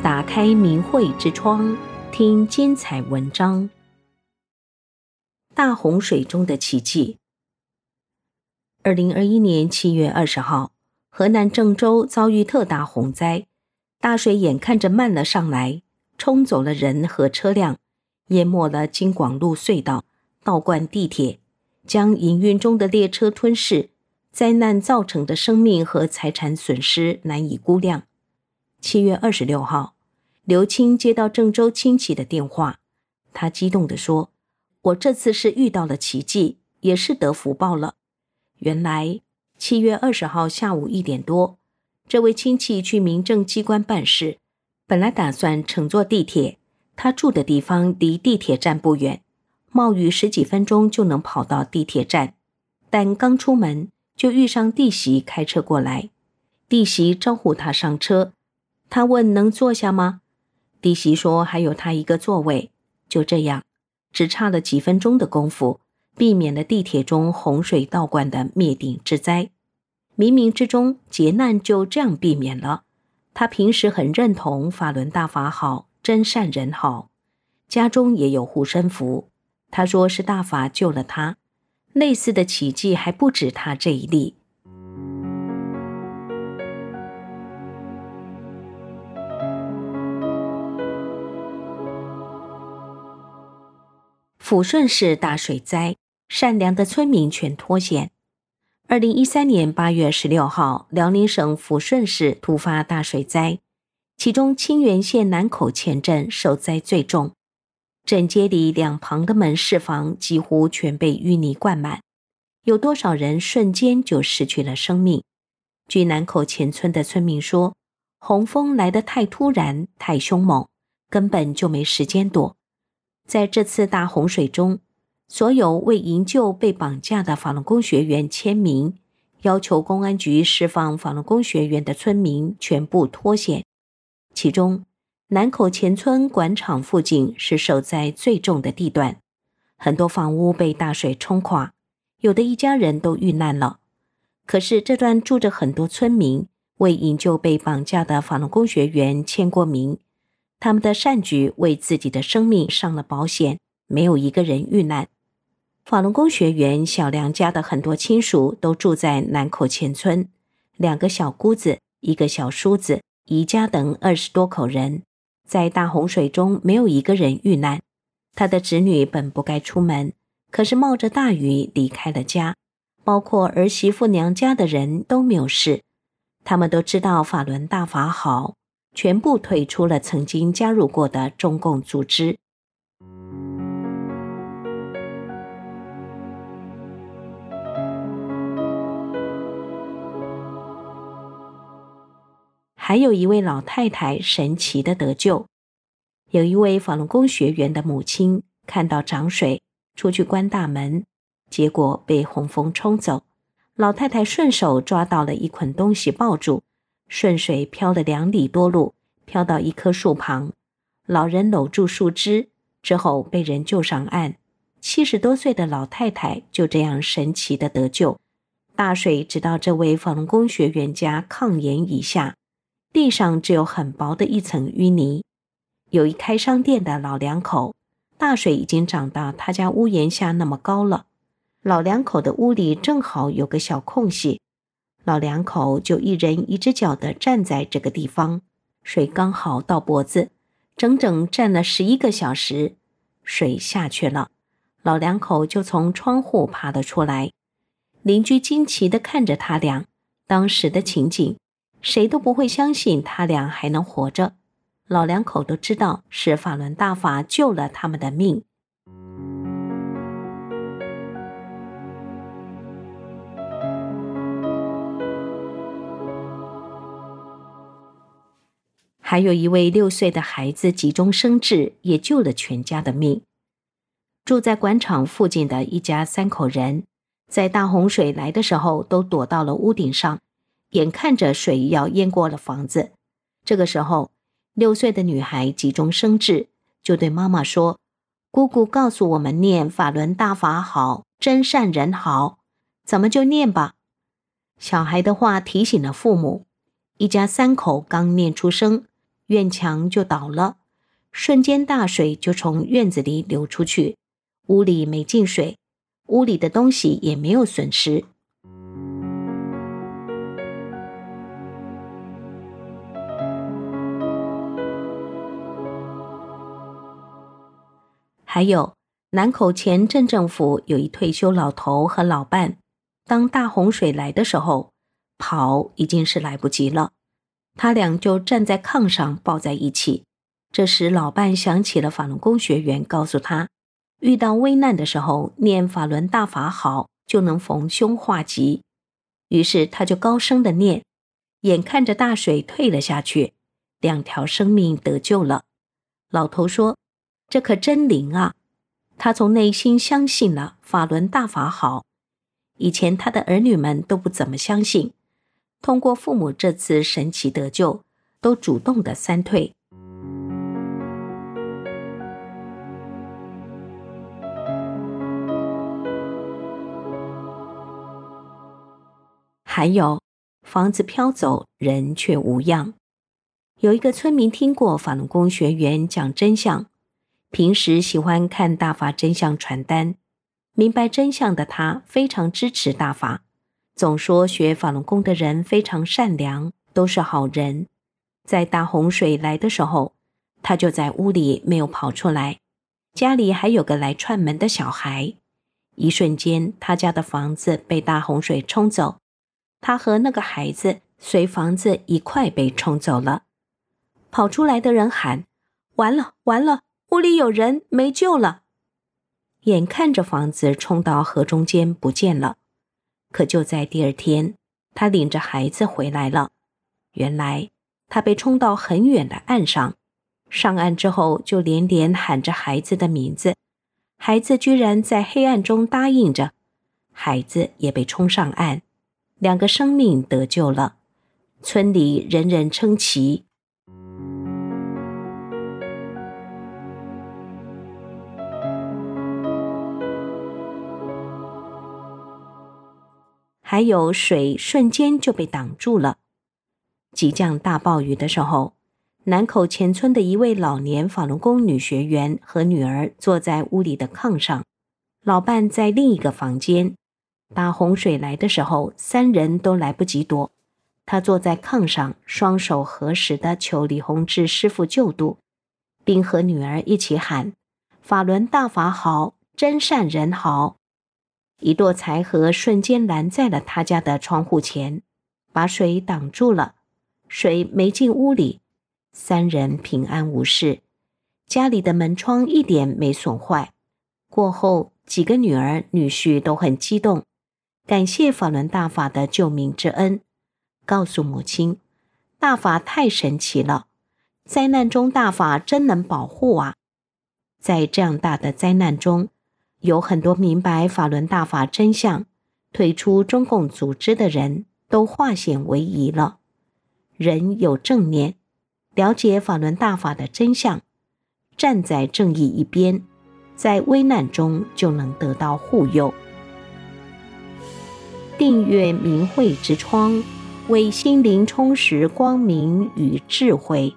打开明慧之窗，听精彩文章。大洪水中的奇迹。二零二一年七月二十号，河南郑州遭遇特大洪灾，大水眼看着漫了上来，冲走了人和车辆，淹没了京广路隧道，倒灌地铁，将营运中的列车吞噬。灾难造成的生命和财产损失难以估量。七月二十六号，刘青接到郑州亲戚的电话，他激动地说：“我这次是遇到了奇迹，也是得福报了。”原来，七月二十号下午一点多，这位亲戚去民政机关办事，本来打算乘坐地铁，他住的地方离地铁站不远，冒雨十几分钟就能跑到地铁站，但刚出门，就遇上弟媳开车过来，弟媳招呼他上车，他问能坐下吗？弟媳说还有他一个座位。就这样，只差了几分钟的功夫，避免了地铁中洪水倒灌的灭顶之灾。冥冥之中，劫难就这样避免了。他平时很认同法轮大法好，真善人好，家中也有护身符。他说是大法救了他。类似的奇迹还不止他这一例。抚顺市大水灾，善良的村民全脱险。二零一三年八月十六号，辽宁省抚顺市突发大水灾，其中清源县南口前镇受灾最重。镇街里两旁的门市房几乎全被淤泥灌满，有多少人瞬间就失去了生命？据南口前村的村民说，洪峰来得太突然、太凶猛，根本就没时间躲。在这次大洪水中，所有为营救被绑架的法轮功学员签名，要求公安局释放法轮功学员的村民全部脱险，其中。南口前村广场附近是受灾最重的地段，很多房屋被大水冲垮，有的一家人都遇难了。可是这段住着很多村民，为营救被绑架的法轮功学员签过名，他们的善举为自己的生命上了保险，没有一个人遇难。法轮功学员小梁家的很多亲属都住在南口前村，两个小姑子、一个小叔子、姨家等二十多口人。在大洪水中，没有一个人遇难。他的子女本不该出门，可是冒着大雨离开了家，包括儿媳妇娘家的人都没有事。他们都知道法轮大法好，全部退出了曾经加入过的中共组织。还有一位老太太神奇的得救。有一位法轮功学员的母亲看到涨水，出去关大门，结果被洪峰冲走。老太太顺手抓到了一捆东西抱住，顺水漂了两里多路，漂到一棵树旁。老人搂住树枝之后被人救上岸。七十多岁的老太太就这样神奇的得救。大水直到这位法轮功学员家炕沿以下。地上只有很薄的一层淤泥，有一开商店的老两口，大水已经涨到他家屋檐下那么高了。老两口的屋里正好有个小空隙，老两口就一人一只脚的站在这个地方，水刚好到脖子，整整站了十一个小时。水下去了，老两口就从窗户爬了出来。邻居惊奇地看着他俩，当时的情景。谁都不会相信他俩还能活着。老两口都知道是法轮大法救了他们的命。还有一位六岁的孩子急中生智，也救了全家的命。住在广场附近的一家三口人，在大洪水来的时候，都躲到了屋顶上。眼看着水要淹过了房子，这个时候，六岁的女孩急中生智，就对妈妈说：“姑姑告诉我们念法轮大法好，真善人好，咱们就念吧。”小孩的话提醒了父母，一家三口刚念出声，院墙就倒了，瞬间大水就从院子里流出去，屋里没进水，屋里的东西也没有损失。还有南口前镇政府有一退休老头和老伴，当大洪水来的时候，跑已经是来不及了，他俩就站在炕上抱在一起。这时老伴想起了法轮功学员告诉他，遇到危难的时候念法轮大法好，就能逢凶化吉。于是他就高声的念，眼看着大水退了下去，两条生命得救了。老头说。这可真灵啊！他从内心相信了法轮大法好。以前他的儿女们都不怎么相信，通过父母这次神奇得救，都主动的三退。还有房子飘走，人却无恙。有一个村民听过法轮功学员讲真相。平时喜欢看大法真相传单，明白真相的他非常支持大法，总说学法轮功的人非常善良，都是好人。在大洪水来的时候，他就在屋里没有跑出来，家里还有个来串门的小孩。一瞬间，他家的房子被大洪水冲走，他和那个孩子随房子一块被冲走了。跑出来的人喊：“完了，完了！”屋里有人，没救了！眼看着房子冲到河中间不见了，可就在第二天，他领着孩子回来了。原来他被冲到很远的岸上，上岸之后就连连喊着孩子的名字，孩子居然在黑暗中答应着，孩子也被冲上岸，两个生命得救了，村里人人称奇。还有水瞬间就被挡住了。即将大暴雨的时候，南口前村的一位老年法轮功女学员和女儿坐在屋里的炕上，老伴在另一个房间。大洪水来的时候，三人都来不及躲。她坐在炕上，双手合十的求李洪志师傅救度，并和女儿一起喊：“法轮大法好，真善人好。”一垛柴禾瞬间拦在了他家的窗户前，把水挡住了，水没进屋里，三人平安无事，家里的门窗一点没损坏。过后，几个女儿女婿都很激动，感谢法轮大法的救命之恩，告诉母亲，大法太神奇了，灾难中大法真能保护啊！在这样大的灾难中。有很多明白法轮大法真相、退出中共组织的人都化险为夷了。人有正念，了解法轮大法的真相，站在正义一边，在危难中就能得到护佑。订阅明慧之窗，为心灵充实光明与智慧。